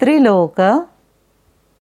Trilok